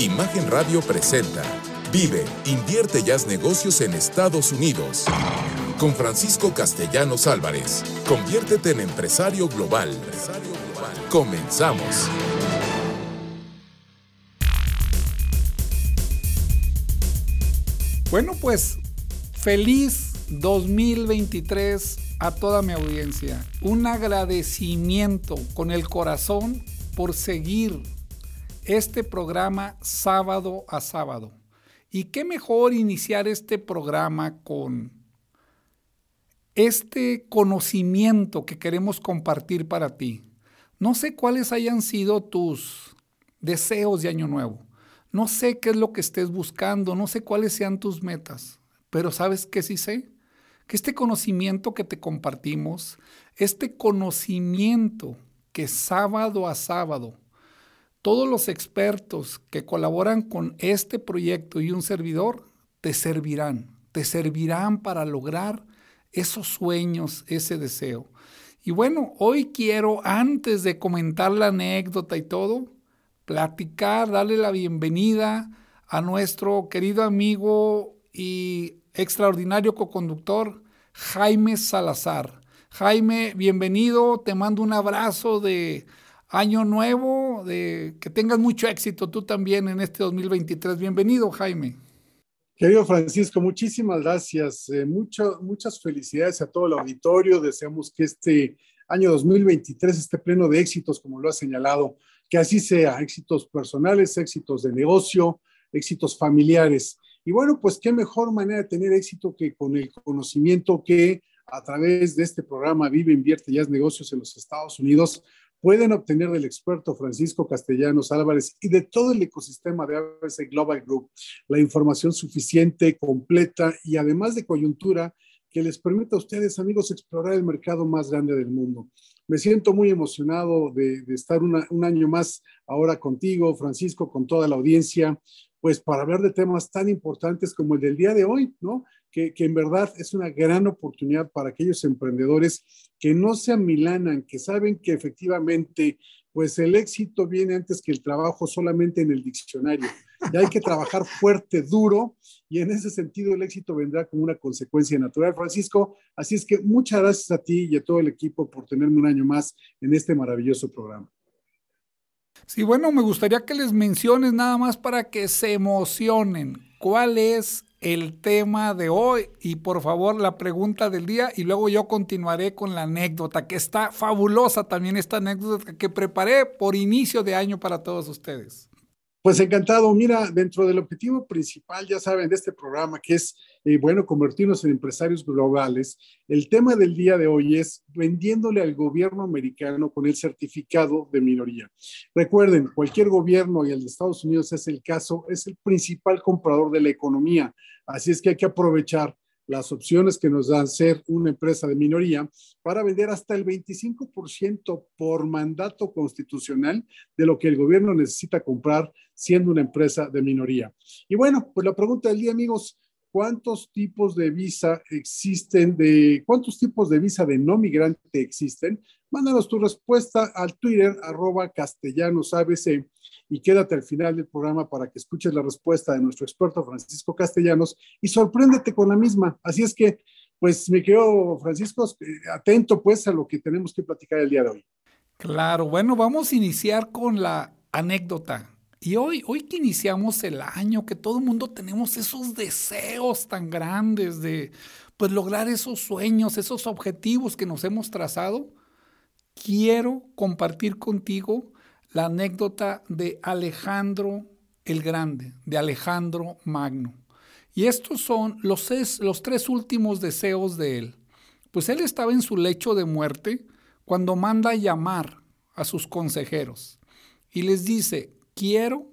Imagen Radio presenta Vive, invierte y haz negocios en Estados Unidos. Con Francisco Castellanos Álvarez. Conviértete en empresario global. Comenzamos. Bueno, pues feliz 2023 a toda mi audiencia. Un agradecimiento con el corazón por seguir este programa sábado a sábado. Y qué mejor iniciar este programa con este conocimiento que queremos compartir para ti. No sé cuáles hayan sido tus deseos de año nuevo. No sé qué es lo que estés buscando, no sé cuáles sean tus metas, pero ¿sabes qué sí sé? Que este conocimiento que te compartimos, este conocimiento que sábado a sábado todos los expertos que colaboran con este proyecto y un servidor te servirán, te servirán para lograr esos sueños, ese deseo. Y bueno, hoy quiero, antes de comentar la anécdota y todo, platicar, darle la bienvenida a nuestro querido amigo y extraordinario coconductor, Jaime Salazar. Jaime, bienvenido, te mando un abrazo de año nuevo, de que tengas mucho éxito tú también en este 2023. Bienvenido, Jaime. Querido Francisco, muchísimas gracias. Eh, muchas felicidades a todo el auditorio. Deseamos que este año 2023 esté pleno de éxitos, como lo ha señalado, que así sea, éxitos personales, éxitos de negocio, éxitos familiares. Y bueno, pues qué mejor manera de tener éxito que con el conocimiento que a través de este programa Vive, Invierte y Haz Negocios en los Estados Unidos pueden obtener del experto Francisco Castellanos Álvarez y de todo el ecosistema de ABC Global Group la información suficiente, completa y además de coyuntura que les permita a ustedes, amigos, explorar el mercado más grande del mundo. Me siento muy emocionado de, estar un año más ahora contigo, Francisco, con toda la audiencia, pues para hablar de temas tan importantes como el del día de hoy, ¿no? Que, en verdad es una gran oportunidad para aquellos emprendedores que no se amilanan, que saben que efectivamente, pues el éxito viene antes que el trabajo solamente en el diccionario. Y hay que trabajar fuerte, duro, y en ese sentido el éxito vendrá como una consecuencia natural, Francisco. Así es que muchas gracias a ti y a todo el equipo por tenerme un año más en este maravilloso programa. Sí, bueno, me gustaría que les menciones nada más para que se emocionen. ¿Cuál es el tema de hoy y por favor la pregunta del día y luego yo continuaré con la anécdota, que está fabulosa también esta anécdota que preparé por inicio de año para todos ustedes. Pues encantado. Mira, dentro del objetivo principal, ya saben, de este programa, que es, eh, bueno, convertirnos en empresarios globales, el tema del día de hoy es vendiéndole al gobierno americano con el certificado de minoría. Recuerden, cualquier gobierno, y el de Estados Unidos es el caso, es el principal comprador de la economía. Así es que hay que aprovechar las opciones que nos dan ser una empresa de minoría para vender hasta el 25% por mandato constitucional de lo que el gobierno necesita comprar siendo una empresa de minoría. Y bueno, pues la pregunta del día, amigos, ¿cuántos tipos de visa existen? De, ¿Cuántos tipos de visa de no migrante existen? Mándanos tu respuesta al Twitter, arroba castellanos ABC y quédate al final del programa para que escuches la respuesta de nuestro experto Francisco Castellanos y sorpréndete con la misma. Así es que, pues, me quedo, Francisco, eh, atento pues a lo que tenemos que platicar el día de hoy. Claro, bueno, vamos a iniciar con la anécdota. Y hoy, hoy que iniciamos el año, que todo el mundo tenemos esos deseos tan grandes de pues lograr esos sueños, esos objetivos que nos hemos trazado, quiero compartir contigo la anécdota de Alejandro el Grande, de Alejandro Magno. Y estos son los, los tres últimos deseos de él. Pues él estaba en su lecho de muerte cuando manda llamar a sus consejeros y les dice, quiero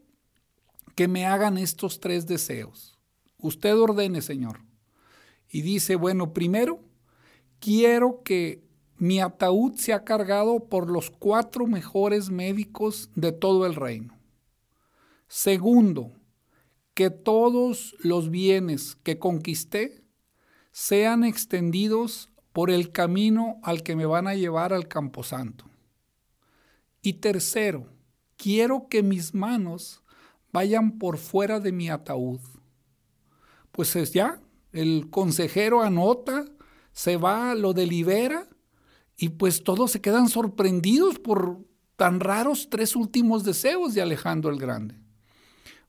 que me hagan estos tres deseos. Usted ordene, Señor. Y dice, bueno, primero, quiero que mi ataúd se ha cargado por los cuatro mejores médicos de todo el reino. Segundo, que todos los bienes que conquisté sean extendidos por el camino al que me van a llevar al camposanto. Y tercero, quiero que mis manos vayan por fuera de mi ataúd. Pues es ya, el consejero anota, se va, lo delibera y pues todos se quedan sorprendidos por tan raros tres últimos deseos de Alejandro el Grande.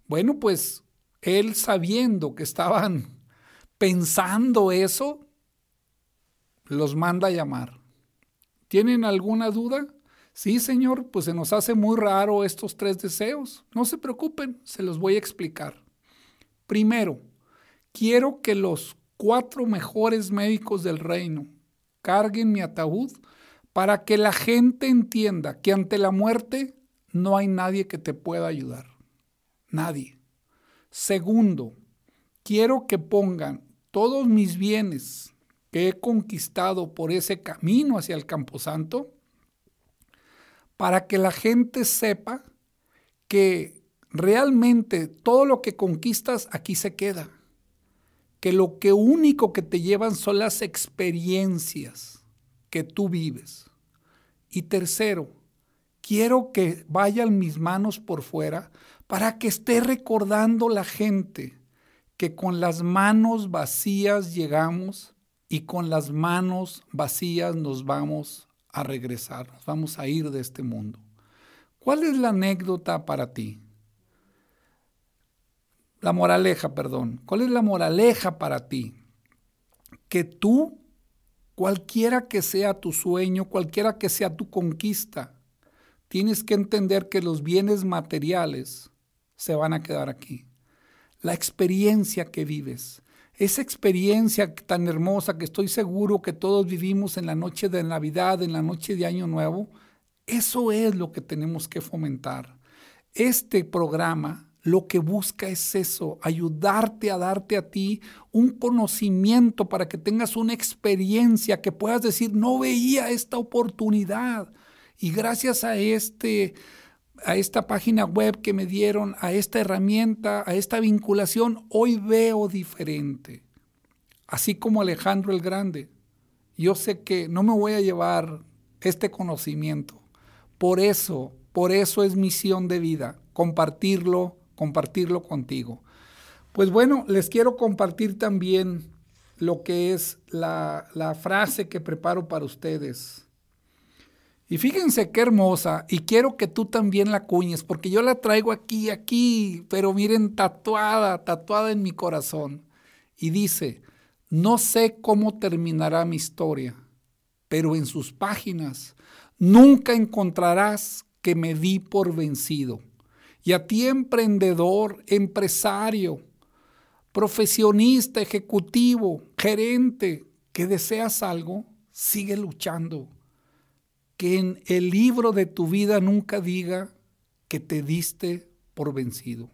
Bueno, pues él sabiendo que estaban pensando eso, los manda a llamar. ¿Tienen alguna duda? Sí, señor, pues se nos hace muy raro estos tres deseos. No se preocupen, se los voy a explicar. Primero, quiero que los cuatro mejores médicos del reino carguen mi ataúd para que la gente entienda que ante la muerte no hay nadie que te pueda ayudar. Nadie. Segundo, quiero que pongan todos mis bienes que he conquistado por ese camino hacia el Camposanto para que la gente sepa que realmente todo lo que conquistas aquí se queda que lo único que te llevan son las experiencias que tú vives. Y tercero, quiero que vayan mis manos por fuera para que esté recordando la gente que con las manos vacías llegamos y con las manos vacías nos vamos a regresar, nos vamos a ir de este mundo. ¿Cuál es la anécdota para ti? La moraleja, perdón. ¿Cuál es la moraleja para ti? Que tú, cualquiera que sea tu sueño, cualquiera que sea tu conquista, tienes que entender que los bienes materiales se van a quedar aquí. La experiencia que vives, esa experiencia tan hermosa que estoy seguro que todos vivimos en la noche de Navidad, en la noche de Año Nuevo, eso es lo que tenemos que fomentar. Este programa lo que busca es eso, ayudarte a darte a ti un conocimiento para que tengas una experiencia que puedas decir, no veía esta oportunidad. Y gracias a este a esta página web que me dieron, a esta herramienta, a esta vinculación, hoy veo diferente. Así como Alejandro el Grande. Yo sé que no me voy a llevar este conocimiento. Por eso, por eso es misión de vida, compartirlo, compartirlo contigo. Pues bueno, les quiero compartir también lo que es la, la frase que preparo para ustedes. Y fíjense qué hermosa, y quiero que tú también la cuñes, porque yo la traigo aquí, aquí, pero miren, tatuada, tatuada en mi corazón. Y dice, no sé cómo terminará mi historia, pero en sus páginas nunca encontrarás que me di por vencido. Y a ti emprendedor, empresario, profesionista, ejecutivo, gerente, que deseas algo, sigue luchando. Que en el libro de tu vida nunca diga que te diste por vencido.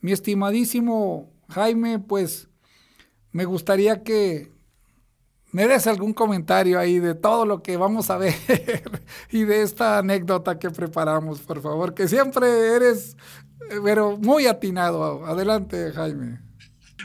Mi estimadísimo Jaime, pues me gustaría que me des algún comentario ahí de todo lo que vamos a ver y de esta anécdota que preparamos, por favor, que siempre eres, eh, pero muy atinado. Adelante, Jaime.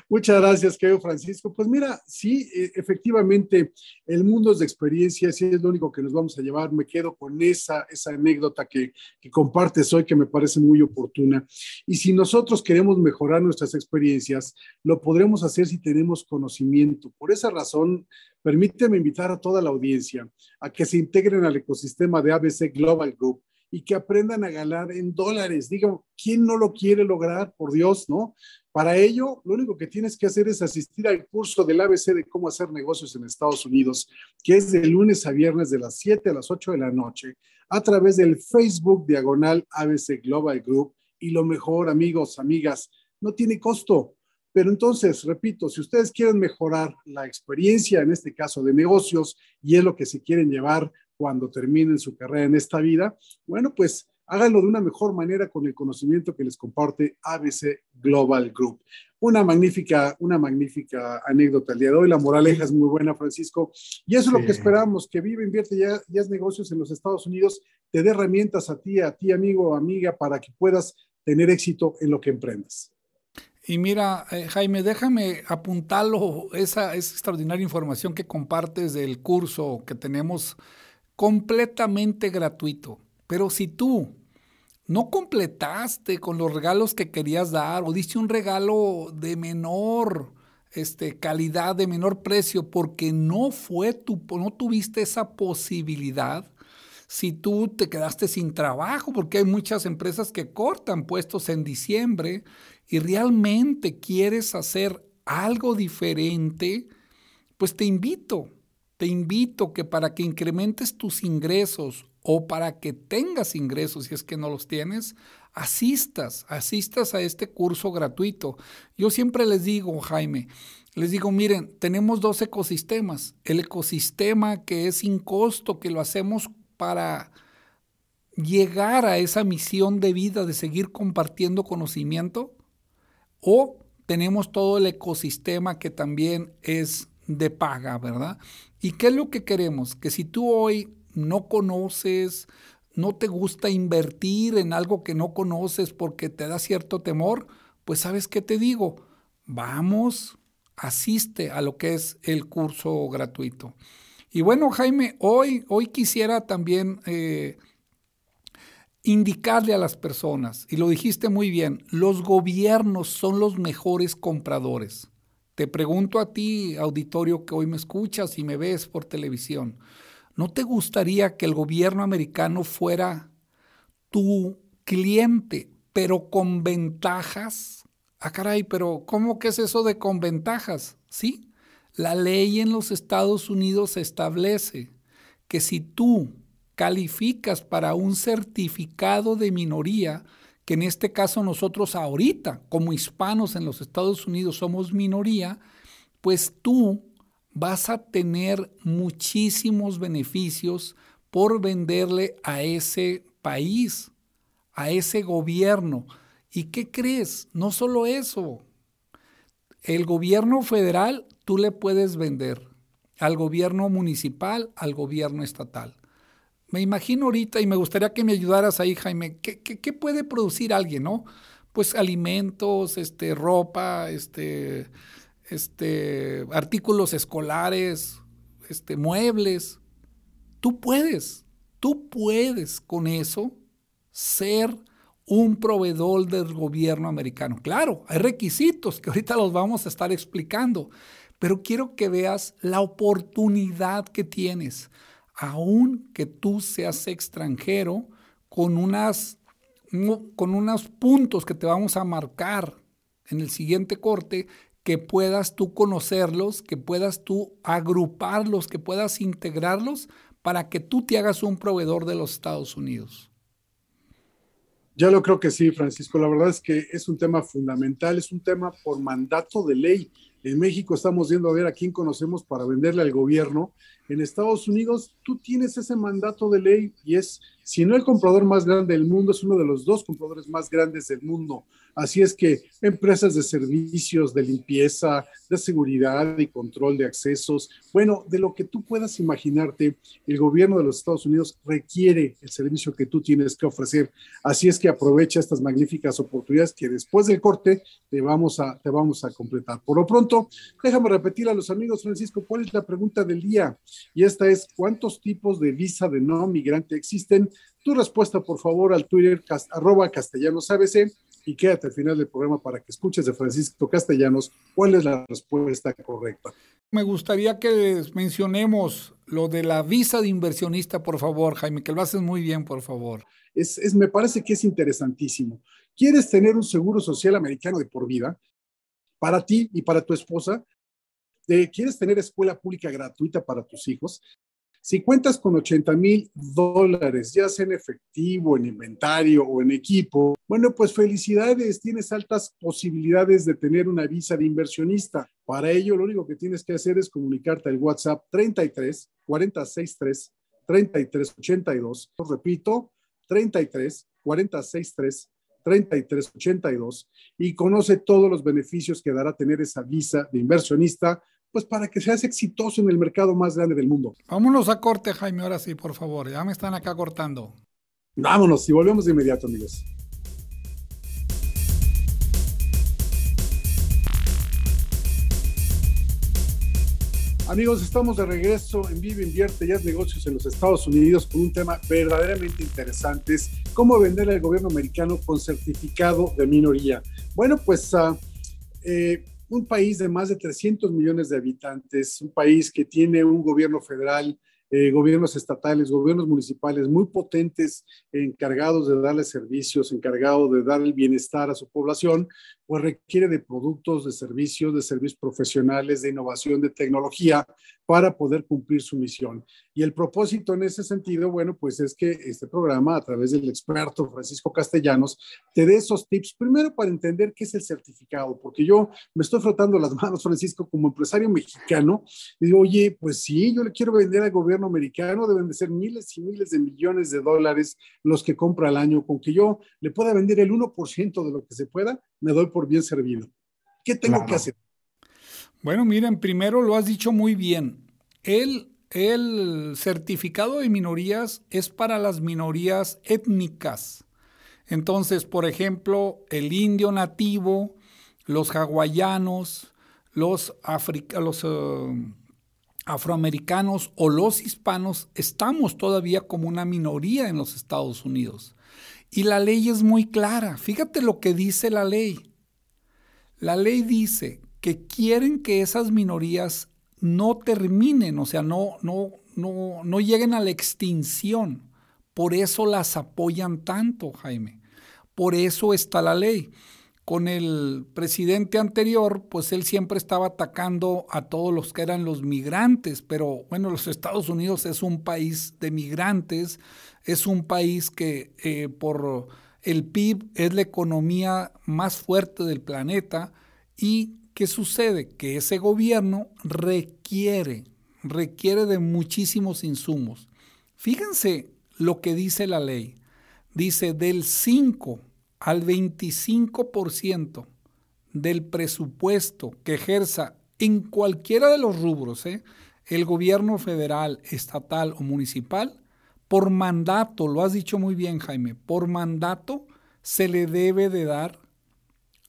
Muchas gracias, querido Francisco. Pues mira, sí, e, efectivamente, el mundo es de experiencia, sí es lo único que nos vamos a llevar. Me quedo con esa, esa anécdota que, que compartes hoy, que me parece muy oportuna. Y si nosotros queremos mejorar nuestras experiencias, lo podremos hacer si tenemos conocimiento. Por esa razón, permíteme invitar a toda la audiencia a que se integren al ecosistema de ABC Global Group y que aprendan a ganar en dólares. Digo, ¿quién no lo quiere lograr? Por Dios, ¿no? Para ello, lo único que tienes que hacer es asistir al curso del ABC de cómo hacer negocios en Estados Unidos, que es de lunes a viernes de las 7 a las 8 de la noche, a través del Facebook diagonal ABC Global Group. Y lo mejor, amigos, amigas, no tiene costo. Pero entonces, repito, si ustedes quieren mejorar la experiencia, en este caso de negocios, y es lo que se quieren llevar cuando terminen su carrera en esta vida, bueno, pues háganlo de una mejor manera con el conocimiento que les comparte ABC Global Group. Una magnífica, una magnífica anécdota el día de hoy. La moraleja es muy buena, Francisco. Y eso es lo que esperamos, que Vive, Invierte ya, ya es negocios en los Estados Unidos, te dé herramientas a ti, a ti, amigo o amiga, para que puedas tener éxito en lo que emprendas. Y mira, eh, Jaime, déjame apuntarlo, esa, esa extraordinaria información que compartes del curso que tenemos completamente gratuito. Pero si tú no completaste con los regalos que querías dar o diste un regalo de menor este, calidad, de menor precio, porque no fue tu, no tuviste esa posibilidad. Si tú te quedaste sin trabajo, porque hay muchas empresas que cortan puestos en diciembre y realmente quieres hacer algo diferente, pues te invito, te invito que para que incrementes tus ingresos o para que tengas ingresos, si es que no los tienes, asistas, asistas a este curso gratuito. Yo siempre les digo, Jaime, les digo, miren, tenemos dos ecosistemas. El ecosistema que es sin costo, que lo hacemos para llegar a esa misión de vida de seguir compartiendo conocimiento, o tenemos todo el ecosistema que también es de paga, ¿verdad? ¿Y qué es lo que queremos? Que si tú hoy no conoces, no te gusta invertir en algo que no conoces porque te da cierto temor, pues sabes qué te digo, vamos, asiste a lo que es el curso gratuito. Y bueno, Jaime, hoy, hoy quisiera también eh, indicarle a las personas, y lo dijiste muy bien, los gobiernos son los mejores compradores. Te pregunto a ti, auditorio que hoy me escuchas y me ves por televisión, ¿No te gustaría que el gobierno americano fuera tu cliente, pero con ventajas? Ah, caray, pero ¿cómo que es eso de con ventajas? Sí, la ley en los Estados Unidos establece que si tú calificas para un certificado de minoría, que en este caso nosotros ahorita, como hispanos en los Estados Unidos somos minoría, pues tú vas a tener muchísimos beneficios por venderle a ese país, a ese gobierno. ¿Y qué crees? No solo eso. El gobierno federal tú le puedes vender al gobierno municipal, al gobierno estatal. Me imagino ahorita y me gustaría que me ayudaras ahí, Jaime, ¿qué, qué, puede producir alguien, no? Pues alimentos, este, ropa, este, este, artículos escolares, este, muebles. Tú puedes, tú puedes con eso ser un proveedor del gobierno americano. Claro, hay requisitos que ahorita los vamos a estar explicando, pero quiero que veas la oportunidad que tienes, aun que tú seas extranjero, con, unas, con unos puntos que te vamos a marcar en el siguiente corte, que puedas tú conocerlos, que puedas tú agruparlos, que puedas integrarlos para que tú te hagas un proveedor de los Estados Unidos. Ya lo creo que sí, Francisco. La verdad es que es un tema fundamental, es un tema por mandato de ley. En México estamos viendo a ver a quién conocemos para venderle al gobierno. En Estados Unidos tú tienes ese mandato de ley y es, si no el comprador más grande del mundo, es uno de los dos compradores más grandes del mundo. Así es que empresas de servicios, de limpieza, de seguridad y control de accesos, bueno, de lo que tú puedas imaginarte, el gobierno de los Estados Unidos requiere el servicio que tú tienes que ofrecer. Así es que aprovecha estas magníficas oportunidades que después del corte te vamos a, te vamos a completar. Por lo pronto, déjame repetir a los amigos, Francisco, ¿cuál es la pregunta del día? Y esta es, ¿cuántos tipos de visa de no migrante existen? Tu respuesta, por favor, al Twitter, arroba castellanos ABC y quédate al final del programa para que escuches de Francisco Castellanos cuál es la respuesta correcta. Me gustaría que mencionemos lo de la visa de inversionista, por favor, Jaime, que lo haces muy bien, por favor. Es, es, me parece que es interesantísimo. ¿Quieres tener un seguro social americano de por vida para ti y para tu esposa? ¿Quieres tener escuela pública gratuita para tus hijos? Si cuentas con 80 mil dólares, ya sea en efectivo, en inventario o en equipo, bueno, pues felicidades, tienes altas posibilidades de tener una visa de inversionista. Para ello, lo único que tienes que hacer es comunicarte al WhatsApp 33 463 33 82. Repito, 33 463 3382 y conoce todos los beneficios que dará tener esa visa de inversionista pues para que seas exitoso en el mercado más grande del mundo. Vámonos a corte, Jaime, ahora sí, por favor. Ya me están acá cortando. Vámonos y volvemos de inmediato, amigos. Amigos, estamos de regreso en Vive Invierte y Haz Negocios en los Estados Unidos con un tema verdaderamente interesante cómo vender al gobierno americano con certificado de minoría. Bueno, pues uh, eh, un país de más de 300 millones de habitantes, un país que tiene un gobierno federal eh, gobiernos estatales, gobiernos municipales muy potentes, encargados de darle servicios, encargados de dar el bienestar a su población, pues requiere de productos, de servicios, de servicios profesionales, de innovación, de tecnología para poder cumplir su misión. Y el propósito en ese sentido, bueno, pues es que este programa, a través del experto Francisco Castellanos, te dé esos tips, primero para entender qué es el certificado, porque yo me estoy frotando las manos, Francisco, como empresario mexicano, y digo, oye, pues sí, yo le quiero vender al gobierno americano, deben de ser miles y miles de millones de dólares los que compra al año, con que yo le pueda vender el 1% de lo que se pueda, me doy por bien servido. ¿Qué tengo que hacer? Bueno, miren, primero lo has dicho muy bien. El, el certificado de minorías es para las minorías étnicas. Entonces, por ejemplo, el indio nativo, los hawaianos, los, los eh, afroamericanos o los hispanos estamos todavía como una minoría en los Estados Unidos. Y la ley es muy clara. Fíjate lo que dice la ley. La ley dice que quieren que esas minorías no terminen, o sea, no, no, no, no lleguen a la extinción. Por eso las apoyan tanto, Jaime. Por eso está la ley. Con el presidente anterior, pues él siempre estaba atacando a todos los que eran los migrantes, pero bueno, los Estados Unidos es un país de migrantes, es un país que eh, por el PIB es la economía más fuerte del planeta y ¿qué sucede? Que ese gobierno requiere, requiere de muchísimos insumos. Fíjense lo que dice la ley. Dice del 5 al 25% del presupuesto que ejerza en cualquiera de los rubros, ¿eh? el gobierno federal, estatal o municipal, por mandato, lo has dicho muy bien Jaime, por mandato se le debe de dar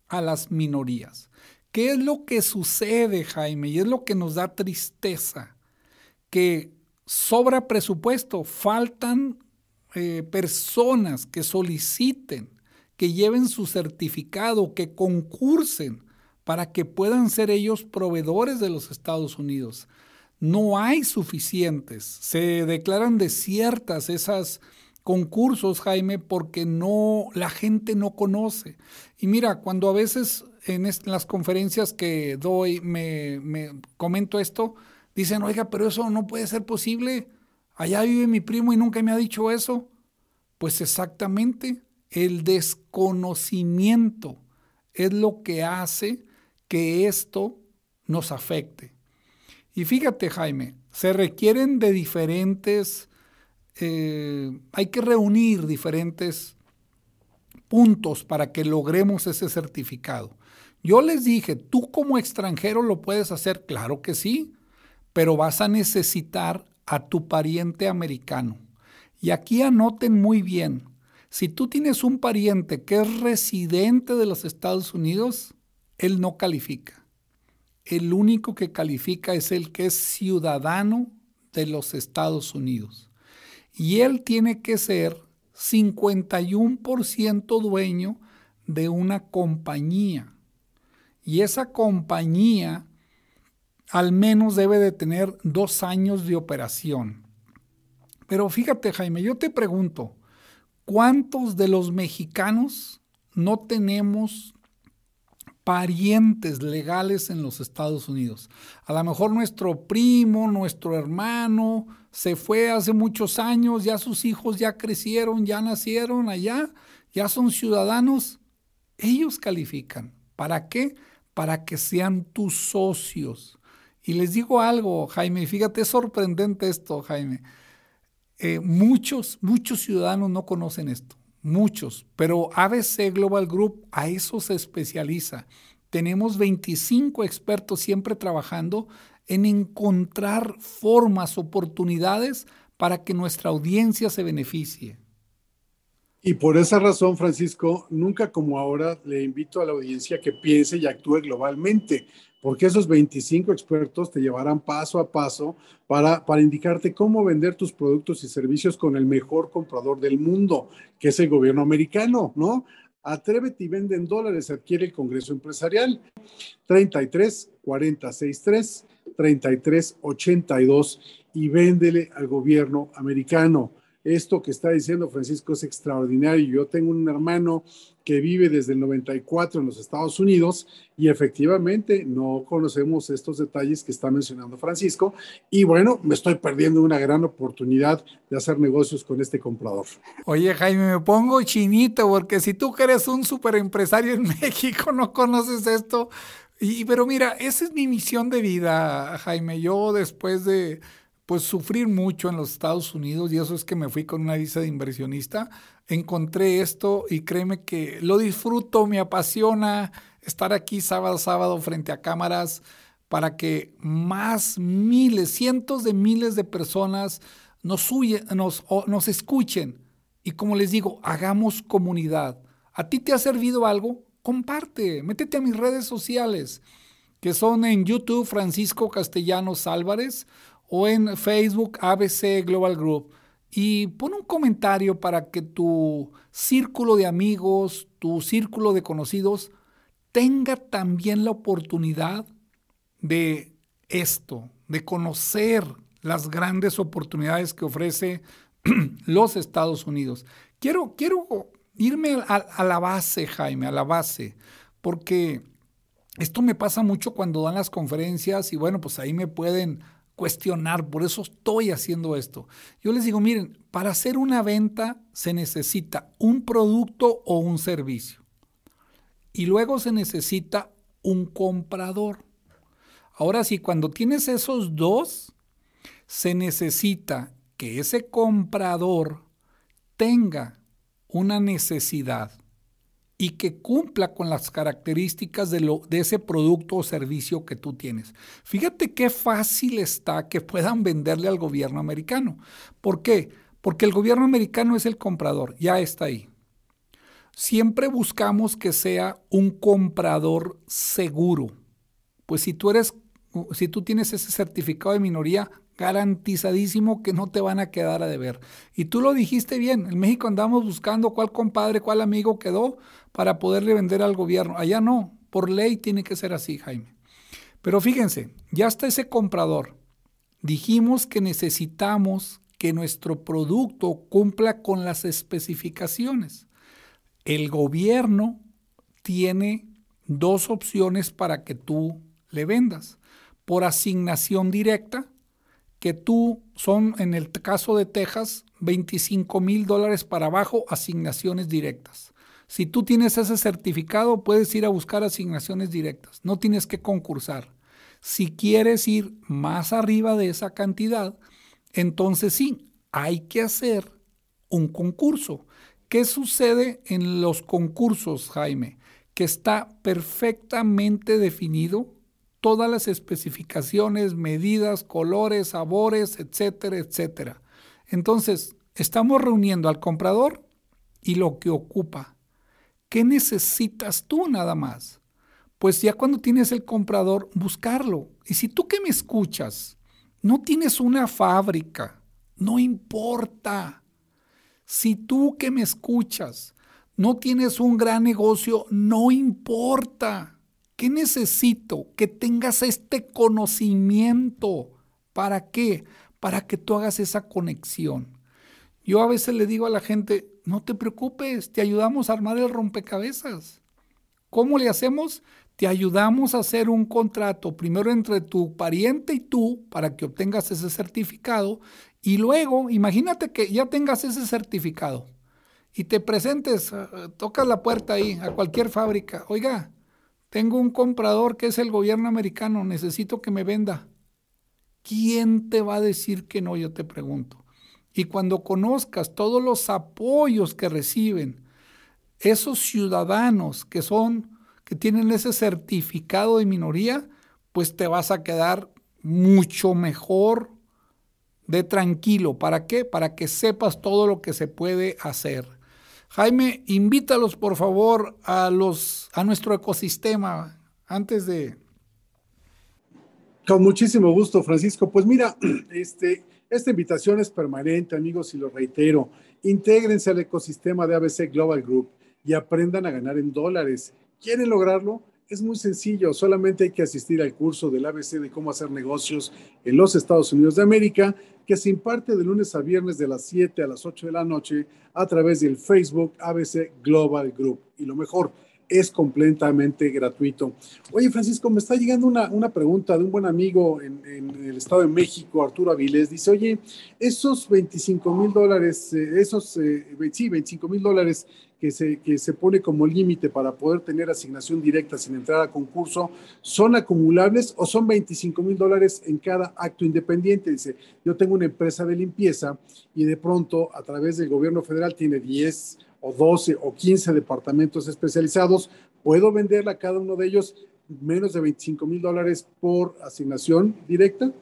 a las minorías. ¿Qué es lo que sucede, Jaime? Y es lo que nos da tristeza, que sobra presupuesto, faltan eh, personas que soliciten, que lleven su certificado, que concursen para que puedan ser ellos proveedores de los Estados Unidos no hay suficientes. Se declaran desiertas esas concursos, Jaime, porque no la gente no conoce. Y mira, cuando a veces en, las conferencias que doy me, me comento esto, dicen, oiga, pero eso no puede ser posible. Allá vive mi primo y nunca me ha dicho eso. Pues exactamente, el desconocimiento es lo que hace que esto nos afecte. Y fíjate, Jaime, se requieren de diferentes, eh, hay que reunir diferentes puntos para que logremos ese certificado. Yo les dije, tú como extranjero lo puedes hacer, claro que sí, pero vas a necesitar a tu pariente americano. Y aquí anoten muy bien, si tú tienes un pariente que es residente de los Estados Unidos, él no califica el único que califica es el que es ciudadano de los Estados Unidos. Y él tiene que ser 51% dueño de una compañía. Y esa compañía al menos debe de tener dos años de operación. Pero fíjate Jaime, yo te pregunto, ¿cuántos de los mexicanos no tenemos parientes legales en los Estados Unidos. A lo mejor nuestro primo, nuestro hermano, se fue hace muchos años, ya sus hijos ya crecieron, ya nacieron allá, ya son ciudadanos. Ellos califican. ¿Para qué? Para que sean tus socios. Y les digo algo, Jaime, fíjate, es sorprendente esto, Jaime. Eh, muchos, muchos ciudadanos no conocen esto muchos, pero ABC Global Group a eso se especializa. Tenemos 25 expertos siempre trabajando en encontrar formas, oportunidades para que nuestra audiencia se beneficie. Y por esa razón, Francisco, nunca como ahora le invito a la audiencia que piense y actúe globalmente, porque esos 25 expertos te llevarán paso a paso para, indicarte cómo vender tus productos y servicios con el mejor comprador del mundo, que es el gobierno americano, ¿no? Atrévete y vende en dólares, adquiere el Congreso Empresarial 33 40 63 33 82 y véndele al gobierno americano. Esto que está diciendo Francisco es extraordinario. Yo tengo un hermano que vive desde el 94 en los Estados Unidos y efectivamente no conocemos estos detalles que está mencionando Francisco. Y bueno, me estoy perdiendo una gran oportunidad de hacer negocios con este comprador. Oye, Jaime, me pongo chinito porque si tú que eres un super empresario en México no conoces esto. Y, pero mira, esa es mi misión de vida, Jaime. Yo después de pues sufrir mucho en los Estados Unidos y eso es que me fui con una visa de inversionista. Encontré esto y créeme que lo disfruto, me apasiona estar aquí sábado sábado frente a cámaras para que más miles, cientos de miles de personas nos, nos, nos escuchen. Y como les digo, hagamos comunidad. ¿A ti te ha servido algo? Comparte, métete a mis redes sociales, que son en YouTube Francisco Castellanos Álvarez o en Facebook ABC Global Group y pon un comentario para que tu círculo de amigos, tu círculo de conocidos tenga también la oportunidad de esto, de conocer las grandes oportunidades que ofrece los Estados Unidos. Quiero, quiero irme a, a, la base, Jaime, a la base, porque esto me pasa mucho cuando dan las conferencias y bueno, pues ahí me pueden cuestionar, por eso estoy haciendo esto. Yo les digo, miren, para hacer una venta se necesita un producto o un servicio. Y luego se necesita un comprador. Ahora sí, cuando tienes esos dos, se necesita que ese comprador tenga una necesidad y que cumpla con las características de, lo, de ese producto o servicio que tú tienes. Fíjate qué fácil está que puedan venderle al gobierno americano. ¿Por qué? Porque el gobierno americano es el comprador, ya está ahí. Siempre buscamos que sea un comprador seguro. Pues si tú eres, si tú tienes ese certificado de minoría, garantizadísimo que no te van a quedar a deber. Y tú lo dijiste bien, en México andamos buscando cuál compadre, cuál amigo quedó para poderle vender al gobierno. Allá no, por ley tiene que ser así, Jaime. Pero fíjense, ya está ese comprador. Dijimos que necesitamos que nuestro producto cumpla con las especificaciones. El gobierno tiene dos opciones para que tú le vendas. Por asignación directa, que tú son, en el caso de Texas, 25 mil dólares para abajo, asignaciones directas. Si tú tienes ese certificado, puedes ir a buscar asignaciones directas. No tienes que concursar. Si quieres ir más arriba de esa cantidad, entonces sí, hay que hacer un concurso. ¿Qué sucede en los concursos, Jaime? Que está perfectamente definido todas las especificaciones, medidas, colores, sabores, etcétera, etcétera. Entonces, estamos reuniendo al comprador y lo que ocupa. ¿Qué necesitas tú nada más? Pues ya cuando tienes el comprador, buscarlo. Y si tú que me escuchas, no tienes una fábrica, no importa. Si tú que me escuchas, no tienes un gran negocio, no importa. ¿Qué necesito? Que tengas este conocimiento. ¿Para qué? Para que tú hagas esa conexión. Yo a veces le digo a la gente, no te preocupes, te ayudamos a armar el rompecabezas. ¿Cómo le hacemos? Te ayudamos a hacer un contrato, primero entre tu pariente y tú, para que obtengas ese certificado, y luego, imagínate que ya tengas ese certificado y te presentes, eh, tocas la puerta ahí a cualquier fábrica. Oiga, tengo un comprador que es el gobierno americano, necesito que me venda. ¿Quién te va a decir que no? Yo te pregunto. Y cuando conozcas todos los apoyos que reciben esos ciudadanos que son, que tienen ese certificado de minoría, pues te vas a quedar mucho mejor de tranquilo. ¿Para qué? Para que sepas todo lo que se puede hacer. Jaime, invítalos por favor a los a nuestro ecosistema antes de con muchísimo gusto, Francisco. Pues mira, este, esta invitación es permanente, amigos, y lo reitero. Intégrense al ecosistema de ABC Global Group y aprendan a ganar en dólares. ¿Quieren lograrlo? Es muy sencillo, solamente hay que asistir al curso del ABC de cómo hacer negocios en los Estados Unidos de América, que se imparte de lunes a viernes de las 7 a las 8 de la noche a través del Facebook ABC Global Group. Y lo mejor, es completamente gratuito. Oye, Francisco, me está llegando una, una pregunta de un buen amigo en, el Estado de México, Arturo Avilés. Dice, oye, esos 25 mil dólares, eh, esos, eh, sí, 25 mil dólares que se, que se pone como límite para poder tener asignación directa sin entrar a concurso, ¿son acumulables o son 25 mil dólares en cada acto independiente? Dice, yo tengo una empresa de limpieza y de pronto a través del gobierno federal tiene 10 o 12 o 15 departamentos especializados, puedo venderla a cada uno de ellos menos de 25 mil dólares por asignación directa?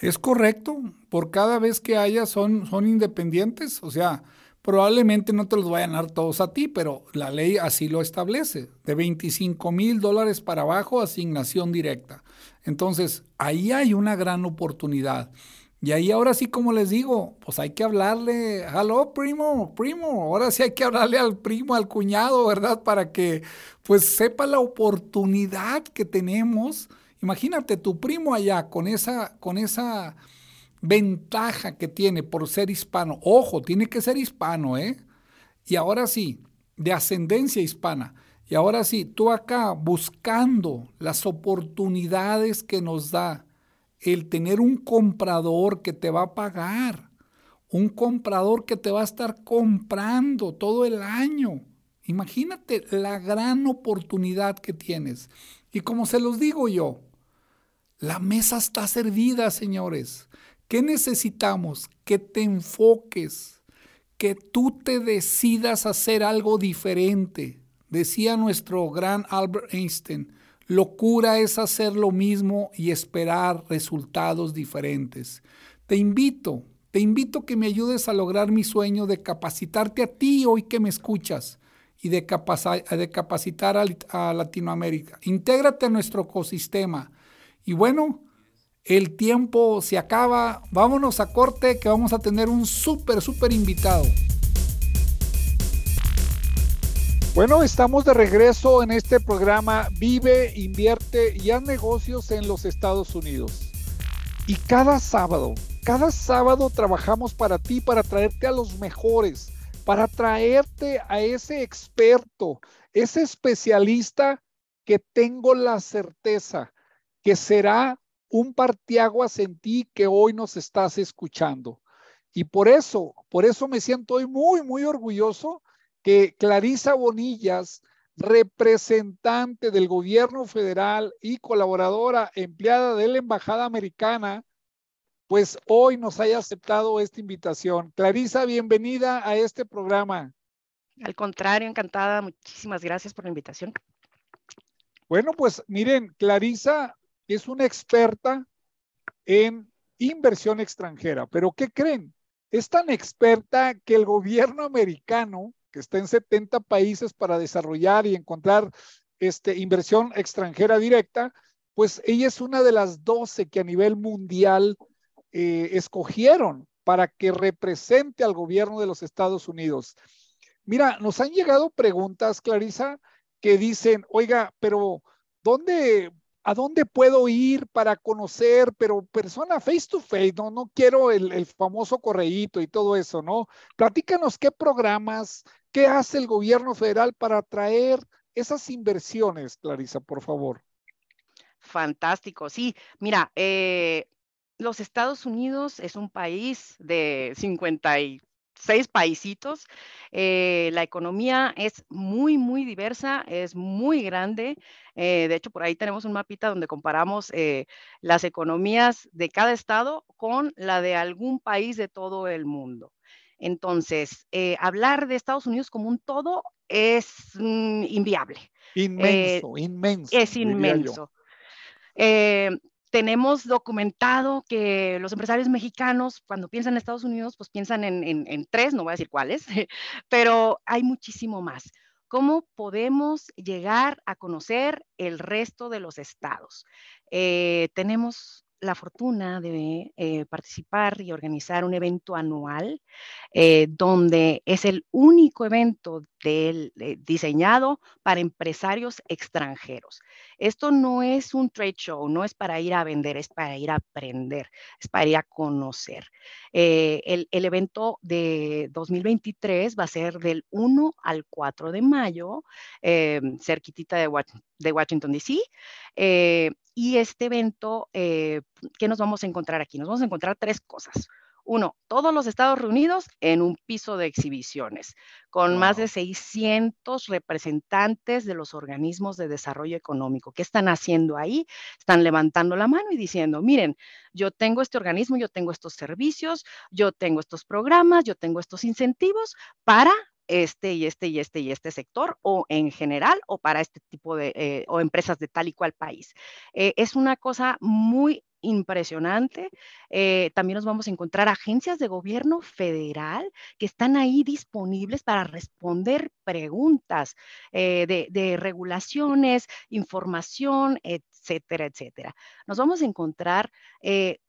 Es correcto, por cada vez que haya son, son independientes, o sea, probablemente no te los vayan a dar todos a ti, pero la ley así lo establece, de 25 mil dólares para abajo, asignación directa. Entonces, ahí hay una gran oportunidad. Y ahí ahora sí, como les digo, pues hay que hablarle, hello primo, primo, ahora sí hay que hablarle al primo, al cuñado, ¿verdad? Para que pues sepa la oportunidad que tenemos. Imagínate tu primo allá con esa, con esa ventaja que tiene por ser hispano. Ojo, tiene que ser hispano, ¿eh? Y ahora sí, de ascendencia hispana. Y ahora sí, tú acá buscando las oportunidades que nos da el tener un comprador que te va a pagar, un comprador que te va a estar comprando todo el año. Imagínate la gran oportunidad que tienes. Y como se los digo yo, la mesa está servida, señores. ¿Qué necesitamos? Que te enfoques, que tú te decidas hacer algo diferente. Decía nuestro gran Albert Einstein, Locura es hacer lo mismo y esperar resultados diferentes. Te invito, te invito que me ayudes a lograr mi sueño de capacitarte a ti hoy que me escuchas y de, capacitar a, Latinoamérica. Intégrate a nuestro ecosistema. Y bueno, el tiempo se acaba. Vámonos a corte que vamos a tener un súper, súper invitado. Bueno, estamos de regreso en este programa Vive, invierte y haz negocios en los Estados Unidos. Y cada sábado, cada sábado trabajamos para ti, para traerte a los mejores, para traerte a ese experto, ese especialista que tengo la certeza que será un partiaguas en ti que hoy nos estás escuchando. Y por eso, por eso me siento hoy muy, muy orgulloso que Clarisa Bonillas, representante del gobierno federal y colaboradora empleada de la Embajada Americana, pues hoy nos haya aceptado esta invitación. Clarisa, bienvenida a este programa. Al contrario, encantada. Muchísimas gracias por la invitación. Bueno, pues miren, Clarisa es una experta en inversión extranjera, pero ¿qué creen? Es tan experta que el gobierno americano que está en 70 países para desarrollar y encontrar este, inversión extranjera directa, pues ella es una de las 12 que a nivel mundial eh, escogieron para que represente al gobierno de los Estados Unidos. Mira, nos han llegado preguntas, Clarisa, que dicen, oiga, pero ¿dónde ¿A dónde puedo ir para conocer, pero persona face to face? No, no quiero el, famoso correíto y todo eso, ¿no? Platícanos qué programas, qué hace el gobierno federal para atraer esas inversiones, Clarisa, por favor. Fantástico, sí. Mira, eh, los Estados Unidos es un país de 50 y seis paisitos. Eh, la economía es muy, muy diversa, es muy grande. Eh, de hecho, por ahí tenemos un mapita donde comparamos eh, las economías de cada estado con la de algún país de todo el mundo. Entonces, hablar de Estados Unidos como un todo es mm, inviable. Inmenso, inmenso. Es inmenso. Tenemos documentado que los empresarios mexicanos, cuando piensan en Estados Unidos, pues piensan en, tres, no voy a decir cuáles, pero hay muchísimo más. ¿Cómo podemos llegar a conocer el resto de los estados? Eh, tenemos la fortuna de eh, participar y organizar un evento anual eh, donde es el único evento del, diseñado para empresarios extranjeros. Esto no es un trade show, no es para ir a vender, es para ir a aprender, es para ir a conocer. Eh, el, el, evento de 2023 va a ser del 1 al 4 de mayo, cerquitita de Washington, D.C. Y este evento, eh, ¿qué nos vamos a encontrar aquí? Nos vamos a encontrar tres cosas. Uno, todos los Estados Unidos en un piso de exhibiciones, con más de 600 representantes de los organismos de desarrollo económico. ¿Qué están haciendo ahí? Están levantando la mano y diciendo, miren, yo tengo este organismo, yo tengo estos servicios, yo tengo estos programas, yo tengo estos incentivos para este y este y este y este sector o en general o para este tipo de eh, o empresas de tal y cual país. Eh, es una cosa muy impresionante. Eh, también nos vamos a encontrar agencias de gobierno federal que están ahí disponibles para responder preguntas de, regulaciones, información, etcétera, etcétera. Nos vamos a encontrar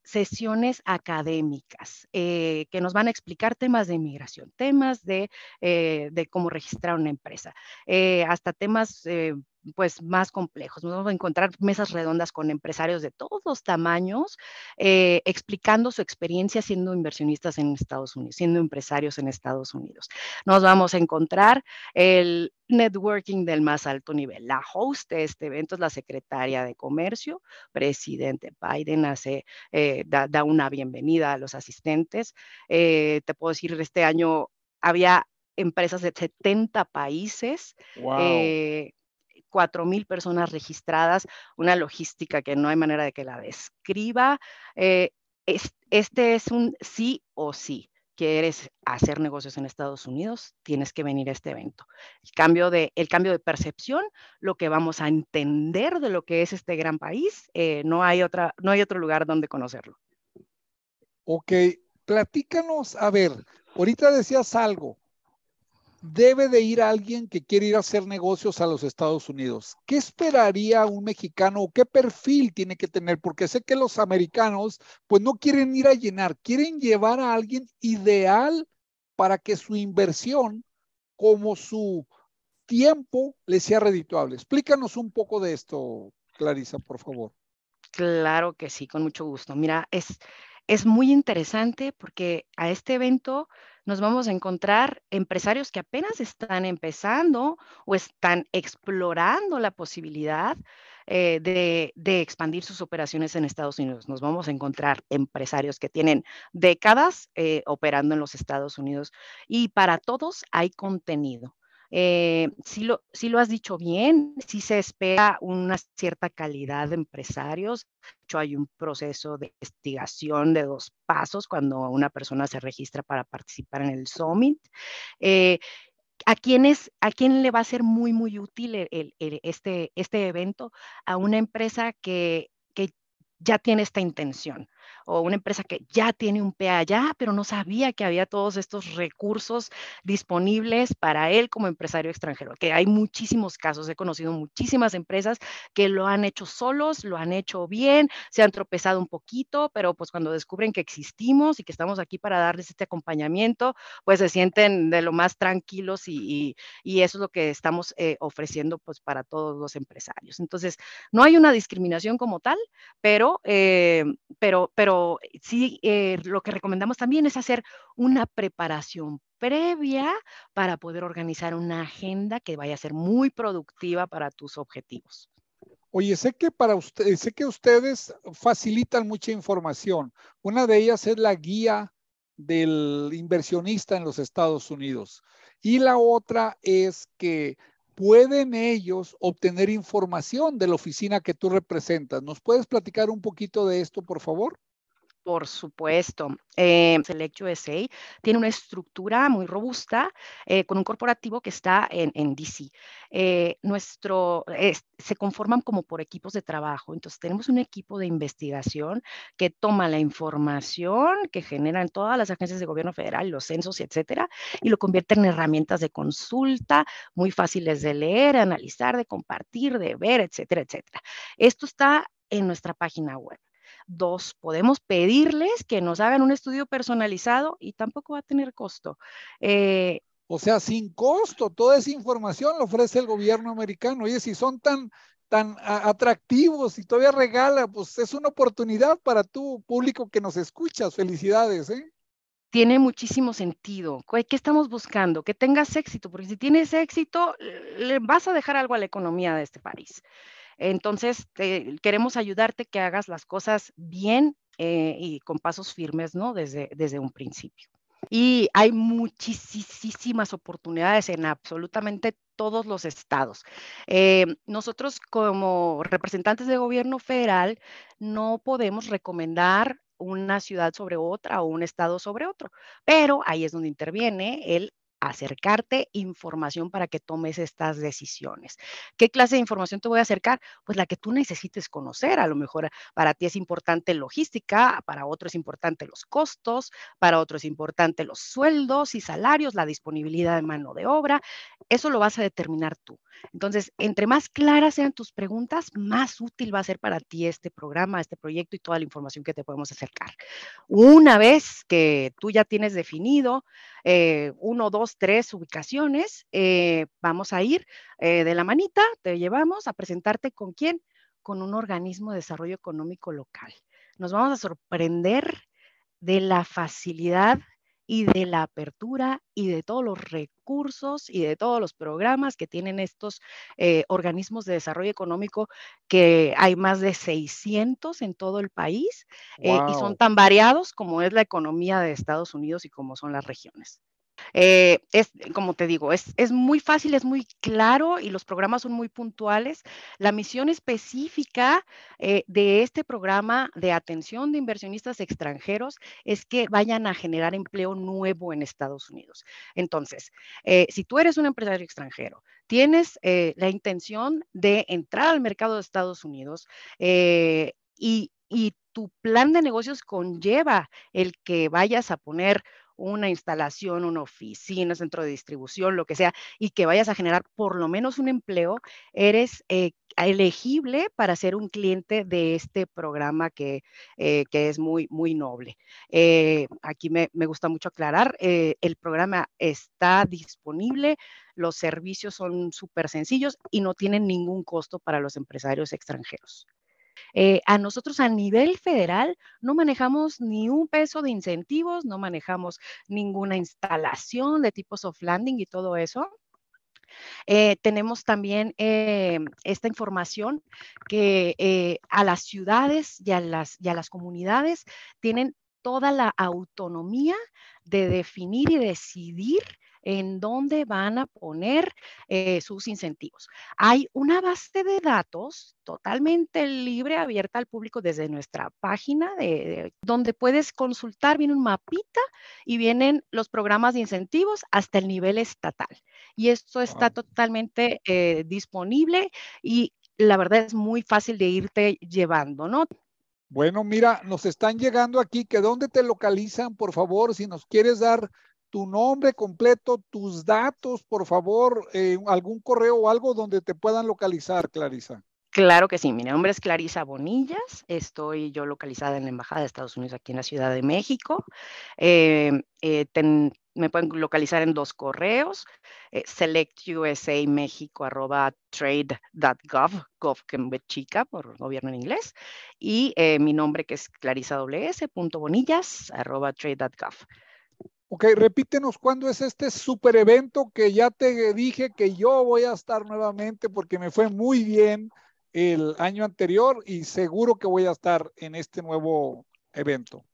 sesiones académicas que nos van a explicar temas de inmigración, temas de, de cómo registrar una empresa, hasta temas pues más complejos. Nos vamos a encontrar mesas redondas con empresarios de todos los tamaños, eh, explicando su experiencia siendo inversionistas en Estados Unidos, siendo empresarios en Estados Unidos. Nos vamos a encontrar el networking del más alto nivel. La host de este evento es la secretaria de Comercio, presidente Biden hace, eh, da, una bienvenida a los asistentes. Eh, te puedo decir, este año había empresas de 70 países. Wow. 4.000 personas registradas, una logística que no hay manera de que la describa. Eh, este es un sí o sí. Quieres hacer negocios en Estados Unidos, tienes que venir a este evento. El cambio de, el cambio de percepción, lo que vamos a entender de lo que es este gran país, eh, no, hay otra, no hay otro lugar donde conocerlo. Ok, platícanos, a ver, ahorita decías algo, debe de ir alguien que quiere ir a hacer negocios a los Estados Unidos. ¿Qué esperaría un mexicano o qué perfil tiene que tener? Porque sé que los americanos pues no quieren ir a llenar, quieren llevar a alguien ideal para que su inversión como su tiempo le sea redituable. Explícanos un poco de esto, Clarisa, por favor. Claro que sí, con mucho gusto. Mira, es, es muy interesante porque a este evento nos vamos a encontrar empresarios que apenas están empezando o están explorando la posibilidad eh, de, expandir sus operaciones en Estados Unidos. Nos vamos a encontrar empresarios que tienen décadas eh, operando en los Estados Unidos y para todos hay contenido. Eh, si, lo, si lo has dicho bien, si se espera una cierta calidad de empresarios. De hecho, hay un proceso de investigación de dos pasos cuando una persona se registra para participar en el Summit. Eh, ¿A quién, es, ¿A quién le va a ser muy, muy útil este, este evento? A una empresa que ya tiene esta intención o una empresa que ya tiene un PA allá, pero no sabía que había todos estos recursos disponibles para él como empresario extranjero, que hay muchísimos casos, he conocido muchísimas empresas que lo han hecho solos, lo han hecho bien, se han tropezado un poquito, pero pues cuando descubren que existimos y que estamos aquí para darles este acompañamiento, pues se sienten de lo más tranquilos y, eso es lo que estamos eh, ofreciendo pues para todos los empresarios. Entonces, no hay una discriminación como tal, pero, eh, pero, pero sí, eh, lo que recomendamos también es hacer una preparación previa para poder organizar una agenda que vaya a ser muy productiva para tus objetivos. Oye, sé que para ustedes, sé que ustedes facilitan mucha información. Una de ellas es la guía del inversionista en los Estados Unidos. Y la otra es que pueden ellos obtener información de la oficina que tú representas. ¿Nos puedes platicar un poquito de esto, por favor? Por supuesto. Eh, Select USA tiene una estructura muy robusta eh, con un corporativo que está en, DC. Eh, nuestro, se conforman como por equipos de trabajo. Entonces, tenemos un equipo de investigación que toma la información que generan todas las agencias de gobierno federal, los censos, etcétera, y lo convierte en herramientas de consulta muy fáciles de leer, analizar, de compartir, de ver, etcétera, etcétera. Esto está en nuestra página web. Dos, podemos pedirles que nos hagan un estudio personalizado y tampoco va a tener costo. Eh, o sea, sin costo, toda esa información lo ofrece el gobierno americano. Oye, si son tan, tan atractivos y todavía regala, pues es una oportunidad para tu público que nos escuchas. Felicidades, ¿eh? Tiene muchísimo sentido. ¿Qué estamos buscando? Que tengas éxito, porque si tienes éxito, le vas a dejar algo a la economía de este país. Entonces, queremos ayudarte que hagas las cosas bien eh, y con pasos firmes, ¿no? Desde, desde un principio. Y hay muchísimas oportunidades en absolutamente todos los estados. Eh, nosotros como representantes de gobierno federal no podemos recomendar una ciudad sobre otra o un estado sobre otro, pero ahí es donde interviene el acercarte información para que tomes estas decisiones. ¿Qué clase de información te voy a acercar? Pues la que tú necesites conocer. A lo mejor para ti es importante logística, para otro es importante los costos, para otro es importante los sueldos y salarios, la disponibilidad de mano de obra. Eso lo vas a determinar tú. Entonces, entre más claras sean tus preguntas, más útil va a ser para ti este programa, este proyecto y toda la información que te podemos acercar. Una vez que tú ya tienes definido eh, uno, dos, tres ubicaciones, eh, vamos a ir eh, de la manita, te llevamos a presentarte con quién, con un organismo de desarrollo económico local. Nos vamos a sorprender de la facilidad y de la apertura y de todos los recursos y de todos los programas que tienen estos eh, organismos de desarrollo económico, que hay más de 600 en todo el país eh, y son tan variados como es la economía de Estados Unidos y como son las regiones. Eh, es, como te digo, es, es, muy fácil, es muy claro y los programas son muy puntuales. La misión específica eh, de este programa de atención de inversionistas extranjeros es que vayan a generar empleo nuevo en Estados Unidos. Entonces, eh, si tú eres un empresario extranjero, tienes la intención de entrar al mercado de Estados Unidos y, y tu plan de negocios conlleva el que vayas a poner una instalación, una oficina, centro de distribución, lo que sea, y que vayas a generar por lo menos un empleo, eres eh, elegible para ser un cliente de este programa que, eh, es muy, muy noble. Eh, aquí me, me, gusta mucho aclarar, el programa está disponible, los servicios son súper sencillos y no tienen ningún costo para los empresarios extranjeros. Eh, a nosotros a nivel federal no manejamos ni un peso de incentivos, no manejamos ninguna instalación de tipo soft landing y todo eso. Eh, tenemos también eh, esta información que a las ciudades y a las, y a las comunidades tienen toda la autonomía de definir y decidir en dónde van a poner eh, sus incentivos. Hay una base de datos totalmente libre, abierta al público desde nuestra página, de, donde puedes consultar, viene un mapita y vienen los programas de incentivos hasta el nivel estatal. Y esto está totalmente eh, disponible y la verdad es muy fácil de irte llevando, ¿no? Bueno, mira, nos están llegando aquí, que dónde te localizan, por favor, si nos quieres dar tu nombre completo, tus datos, por favor, eh, algún correo o algo donde te puedan localizar, Clarisa. Claro que sí, mi nombre es Clarisa Bonillas, estoy yo localizada en la Embajada de Estados Unidos aquí en la Ciudad de México. Eh, eh, me pueden localizar en dos correos, eh, selectusamexico.trade.gov, gov que chica por gobierno en inglés, y mi nombre que es clarisaws.bonillas.trade.gov. Ok, repítenos cuándo es este super evento que ya te dije que yo voy a estar nuevamente porque me fue muy bien el año anterior y seguro que voy a estar en este nuevo evento.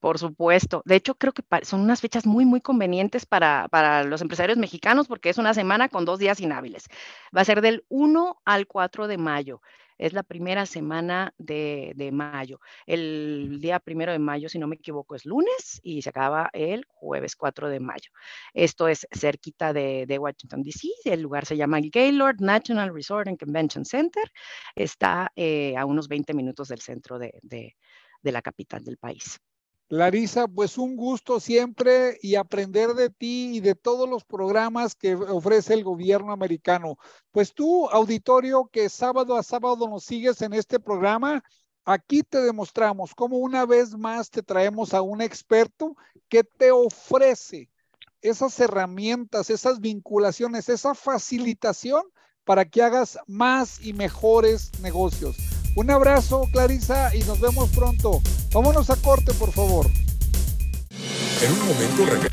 Por supuesto. De hecho, creo que son unas fechas muy, muy convenientes para, para, los empresarios mexicanos porque es una semana con dos días inhábiles. Va a ser del 1 al 4 de mayo. Es la primera semana de, de mayo. El día primero de mayo, si no me equivoco, es lunes y se acaba el jueves 4 de mayo. Esto es cerquita de, de Washington, D.C. El lugar se llama Gaylord National Resort and Convention Center. Está eh, a unos 20 minutos del centro de, de, de la capital del país. Larisa, pues un gusto siempre y aprender de ti y de todos los programas que ofrece el gobierno americano. Pues tú, auditorio, que sábado a sábado nos sigues en este programa, aquí te demostramos cómo una vez más te traemos a un experto que te ofrece esas herramientas, esas vinculaciones, esa facilitación para que hagas más y mejores negocios. Un abrazo, Clarisa, y nos vemos pronto. Vámonos a corte, por favor. En un momento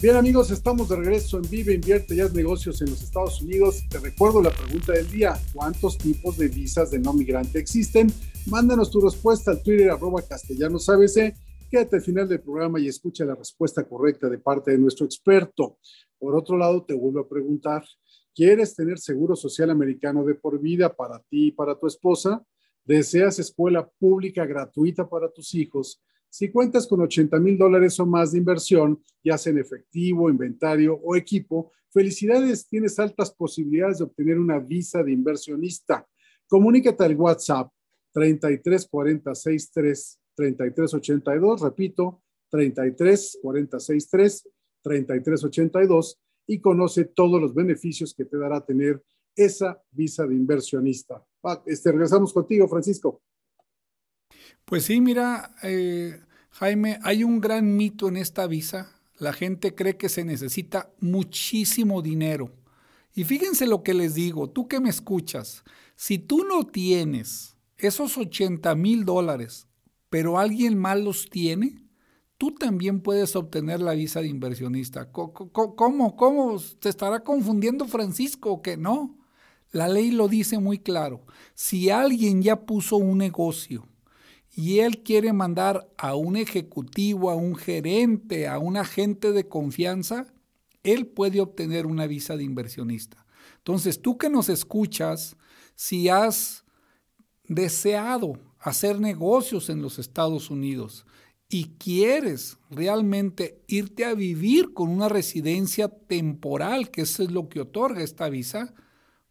Bien amigos, estamos de regreso en Vive, Invierte ya negocios en los Estados Unidos. Te recuerdo la pregunta del día, ¿cuántos tipos de visas de no migrante existen? Mándanos tu respuesta al Twitter arroba castellanos ABC. Quédate al final del programa y escucha la respuesta correcta de parte de nuestro experto. Por otro lado, te vuelvo a preguntar, ¿Quieres tener seguro social americano de por vida para ti y para tu esposa? ¿Deseas escuela pública gratuita para tus hijos? Si cuentas con 80 mil dólares o más de inversión, ya sea en efectivo, inventario o equipo, felicidades, tienes altas posibilidades de obtener una visa de inversionista. Comunícate al WhatsApp 33 40 63 33 82, repito, 33 40 63 33 82 y conoce todos los beneficios que te dará tener esa visa de inversionista. Este, regresamos contigo, Francisco. Pues sí, mira, eh, Jaime, hay un gran mito en esta visa. La gente cree que se necesita muchísimo dinero. Y fíjense lo que les digo, tú que me escuchas, si tú no tienes esos 80 mil dólares, pero alguien más los tiene, tú también puedes obtener la visa de inversionista. ¿Cómo? ¿Cómo? ¿Te estará confundiendo Francisco que no? La ley lo dice muy claro. Si alguien ya puso un negocio y él quiere mandar a un ejecutivo, a un gerente, a un agente de confianza, él puede obtener una visa de inversionista. Entonces, tú que nos escuchas, si has deseado hacer negocios en los Estados Unidos, y quieres realmente irte a vivir con una residencia temporal, que eso es lo que otorga esta visa,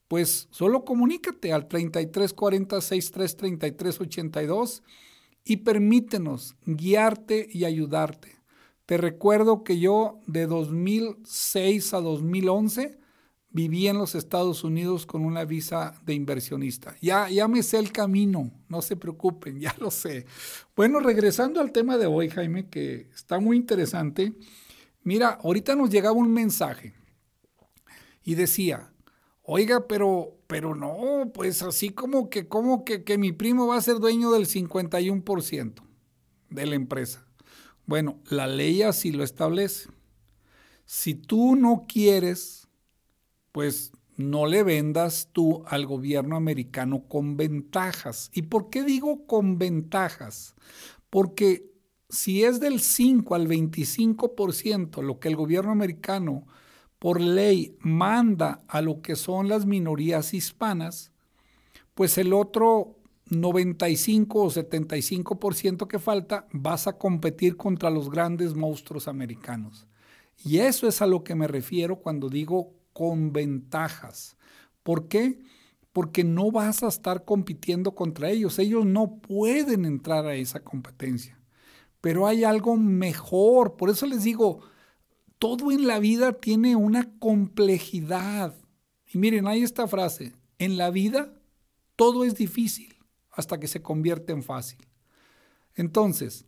pues solo comunícate al 3340-633382 y permítenos guiarte y ayudarte. Te recuerdo que yo de 2006 a 2011 viví en los Estados Unidos con una visa de inversionista. Ya, ya me sé el camino, no se preocupen, ya lo sé. Bueno, regresando al tema de hoy, Jaime, que está muy interesante. Mira, ahorita nos llegaba un mensaje y decía, oiga, pero, pero no, pues así como que, como que, que mi primo va a ser dueño del 51% de la empresa. Bueno, la ley así lo establece. Si tú no quieres pues no le vendas tú al gobierno americano con ventajas. ¿Y por qué digo con ventajas? Porque si es del 5 al 25% lo que el gobierno americano por ley manda a lo que son las minorías hispanas, pues el otro 95 o 75% que falta vas a competir contra los grandes monstruos americanos. Y eso es a lo que me refiero cuando digo con ventajas. ¿Por qué? Porque no vas a estar compitiendo contra ellos. Ellos no pueden entrar a esa competencia. Pero hay algo mejor. Por eso les digo, todo en la vida tiene una complejidad. Y miren, hay esta frase, en la vida todo es difícil hasta que se convierte en fácil. Entonces,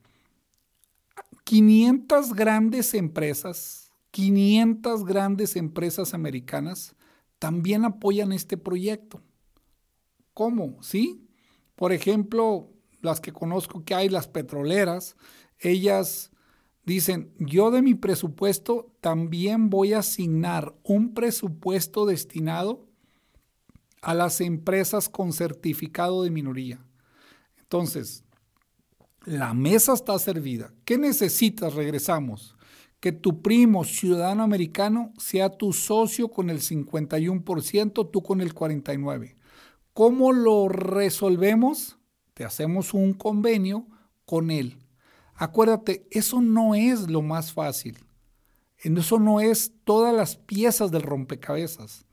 500 grandes empresas 500 grandes empresas americanas también apoyan este proyecto. ¿Cómo? ¿Sí? Por ejemplo, las que conozco que hay, las petroleras, ellas dicen, yo de mi presupuesto también voy a asignar un presupuesto destinado a las empresas con certificado de minoría. Entonces, La mesa está servida. ¿Qué necesitas? Regresamos. Que tu primo ciudadano americano sea tu socio con el 51%, tú con el 49%. ¿Cómo lo resolvemos? Te hacemos un convenio con él. Acuérdate, eso no es lo más fácil. Eso no es todas las piezas del rompecabezas.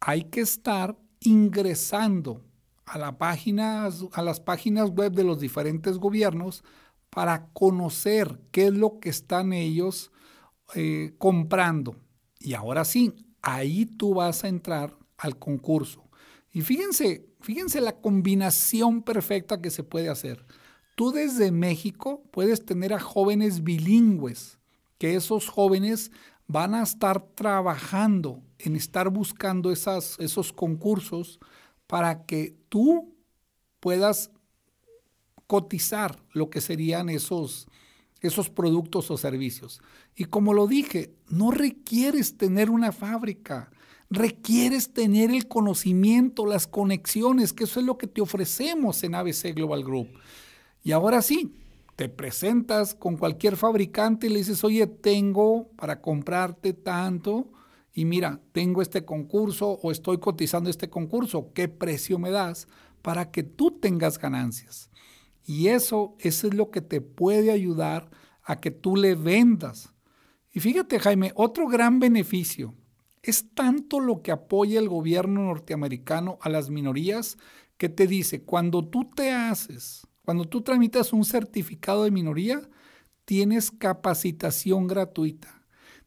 Hay que estar ingresando a, la a las páginas web de los diferentes gobiernos para conocer qué es lo que están ellos eh, comprando. Y ahora sí, ahí tú vas a entrar al concurso. Y fíjense, fíjense la combinación perfecta que se puede hacer. Tú desde México puedes tener a jóvenes bilingües, que esos jóvenes van a estar trabajando en estar buscando esas, esos concursos para que tú puedas cotizar lo que serían esos, esos productos o servicios. Y como lo dije, no requieres tener una fábrica, requieres tener el conocimiento, las conexiones, que eso es lo que te ofrecemos en ABC Global Group. Y ahora sí, te presentas con cualquier fabricante y le dices, oye, tengo para comprarte tanto y mira, tengo este concurso o estoy cotizando este concurso, ¿qué precio me das para que tú tengas ganancias? Y eso, eso es lo que te puede ayudar a que tú le vendas. Y fíjate, Jaime, otro gran beneficio es tanto lo que apoya el gobierno norteamericano a las minorías que te dice, cuando tú te haces cuando tú tramitas un certificado de minoría, tienes capacitación gratuita.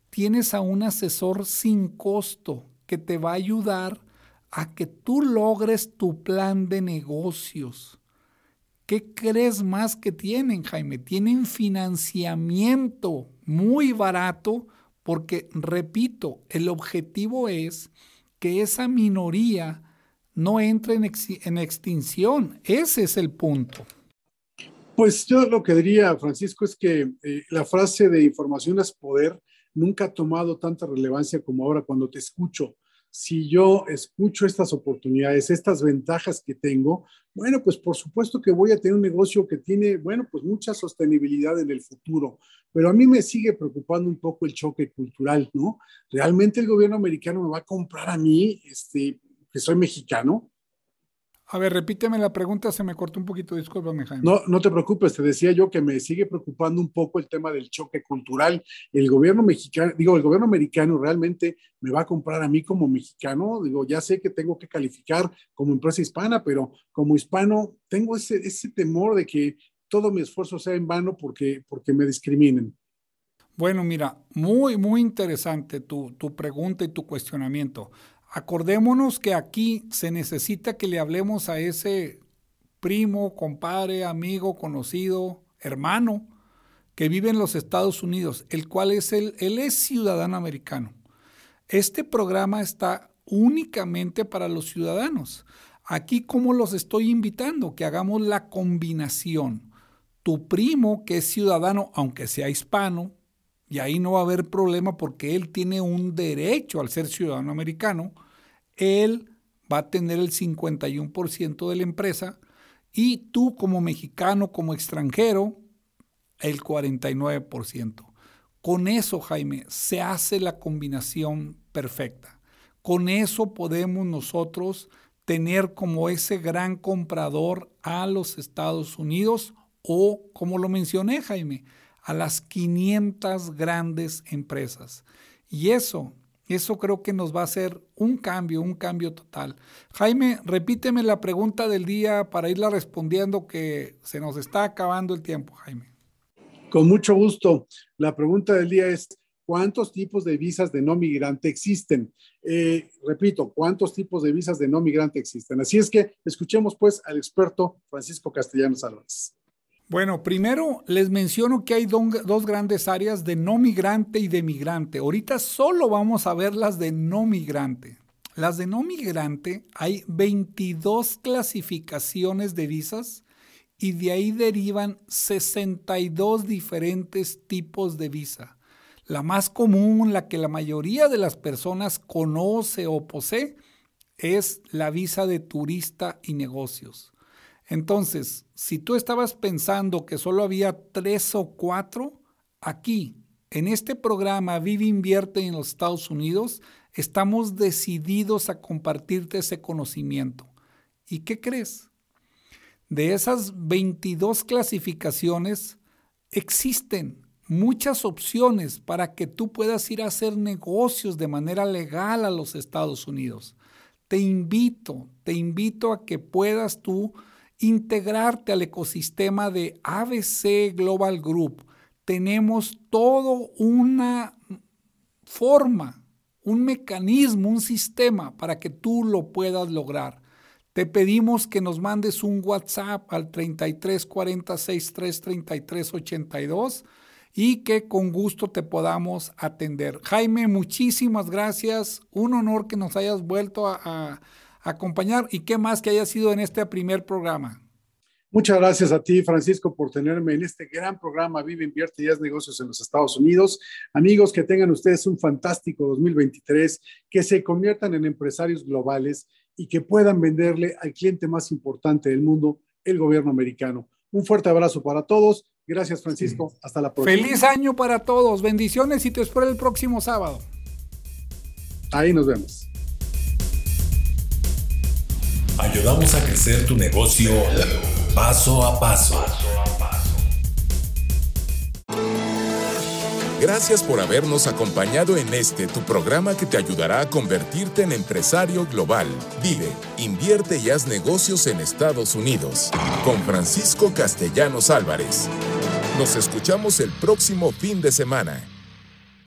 Tienes a un asesor sin costo que te va a ayudar a que tú logres tu plan de negocios. ¿Qué crees más que tienen, Jaime? Tienen financiamiento muy barato porque, repito, el objetivo es que esa minoría no entre en, extinción. Ese es el punto. Pues yo lo que diría, Francisco, es que eh, la frase de información es poder nunca ha tomado tanta relevancia como ahora cuando te escucho. Si yo escucho estas oportunidades, estas ventajas que tengo, bueno, pues por supuesto que voy a tener un negocio que tiene, bueno, pues mucha sostenibilidad en el futuro. Pero a mí me sigue preocupando un poco el choque cultural, ¿no? ¿Realmente el gobierno americano me va a comprar a mí, este, que soy mexicano? A ver, repíteme la pregunta, se me cortó un poquito, discúlpame, Jaime. No, no te preocupes, te decía yo que me sigue preocupando un poco el tema del choque cultural. El gobierno mexicano, digo, el gobierno americano realmente me va a comprar a mí como mexicano. Digo, ya sé que tengo que calificar como empresa hispana, pero como hispano tengo ese, ese temor de que todo mi esfuerzo sea en vano porque, porque me discriminen. Bueno, mira, muy, muy interesante tu, tu pregunta y tu cuestionamiento. Acordémonos que aquí se necesita que le hablemos a ese primo, compadre, amigo, conocido, hermano que vive en los Estados Unidos, el cual es el, él es ciudadano americano. Este programa está únicamente para los ciudadanos. Aquí, ¿cómo los estoy invitando? Que hagamos la combinación. Tu primo, que es ciudadano, aunque sea hispano, y ahí no va a haber problema porque él tiene un derecho al ser ciudadano americano, él va a tener el 51% de la empresa y tú como mexicano, como extranjero, el 49%. Con eso, Jaime, se hace la combinación perfecta. Con eso podemos nosotros tener como ese gran comprador a los Estados Unidos o, como lo mencioné, Jaime, a las 500 grandes empresas. Y eso eso creo que nos va a hacer un cambio, un cambio total. Jaime, repíteme la pregunta del día para irla respondiendo que se nos está acabando el tiempo, Jaime. Con mucho gusto. La pregunta del día es, ¿cuántos tipos de visas de no migrante existen? Eh, repito, ¿cuántos tipos de visas de no migrante existen? Así es que escuchemos pues al experto Francisco Castellanos Álvarez. Bueno, primero les menciono que hay dos grandes áreas de no migrante y de migrante. Ahorita solo vamos a ver las de no migrante. Las de no migrante hay 22 clasificaciones de visas y de ahí derivan 62 diferentes tipos de visa. La más común, la que la mayoría de las personas conoce o posee, es la visa de turista y negocios. Entonces, si tú estabas pensando que solo había tres o cuatro, aquí, en este programa Vive Invierte en los Estados Unidos, estamos decididos a compartirte ese conocimiento. ¿Y qué crees? De esas 22 clasificaciones, existen muchas opciones para que tú puedas ir a hacer negocios de manera legal a los Estados Unidos. Te invito, te invito a que puedas tú integrarte al ecosistema de ABC Global Group. Tenemos todo una forma, un mecanismo, un sistema para que tú lo puedas lograr. Te pedimos que nos mandes un WhatsApp al 33 46 3 33 82 y que con gusto te podamos atender. Jaime, muchísimas gracias. Un honor que nos hayas vuelto a, acompañar y qué más que haya sido en este primer programa. Muchas gracias a ti, Francisco, por tenerme en este gran programa Vive, Invierte y Haz Negocios en los Estados Unidos. Amigos, que tengan ustedes un fantástico 2023, que se conviertan en empresarios globales y que puedan venderle al cliente más importante del mundo, el gobierno americano. Un fuerte abrazo para todos Gracias, Francisco. Hasta la próxima. Feliz año para todos. Bendiciones y te espero el próximo sábado. Ahí nos vemos. Ayudamos a crecer tu negocio paso a paso. Gracias por habernos acompañado en este tu programa que te ayudará a convertirte en empresario global. Vive, invierte y haz negocios en Estados Unidos. Con Francisco Castellanos Álvarez. Nos escuchamos el próximo fin de semana.